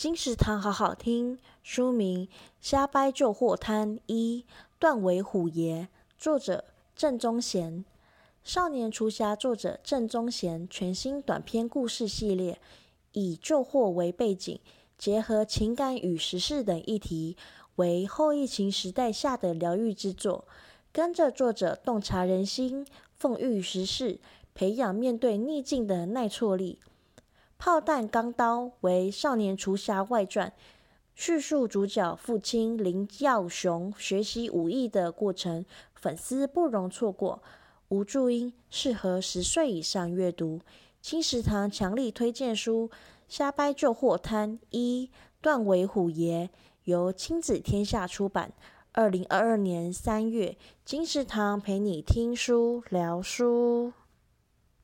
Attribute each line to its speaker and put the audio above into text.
Speaker 1: 金石堂好好听。书名《瞎掰旧货摊一断尾虎爷》，作者郑宗贤。少年厨侠作者郑宗贤全新短篇故事系列，以旧货为背景，结合情感与时事等议题，为后疫情时代下的疗愈之作。跟着作者洞察人心，讽喻时事，培养面对逆境的耐挫力。炮弹钢刀为《少年厨侠外传》，叙述主角父亲林耀雄学习武艺的过程，粉丝不容错过。吴祝英适合十岁以上阅读。金石堂强力推荐书《瞎掰旧货摊一断尾虎爷》，由亲子天下出版。二零二二年三月，金石堂陪你听书聊书。